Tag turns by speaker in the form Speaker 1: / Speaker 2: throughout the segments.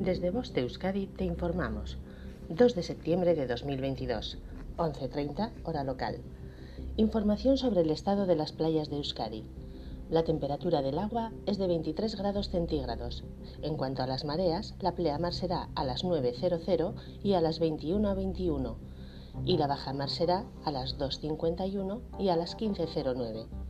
Speaker 1: Desde de Euskadi te informamos. 2 de septiembre de 2022, 11.30 hora local. Información sobre el estado de las playas de Euskadi. La temperatura del agua es de 23 grados centígrados. En cuanto a las mareas, la pleamar será a las 9.00 y a las 21.21 y la bajamar será a las 2.51 y a las 15.09.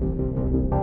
Speaker 1: Thank you.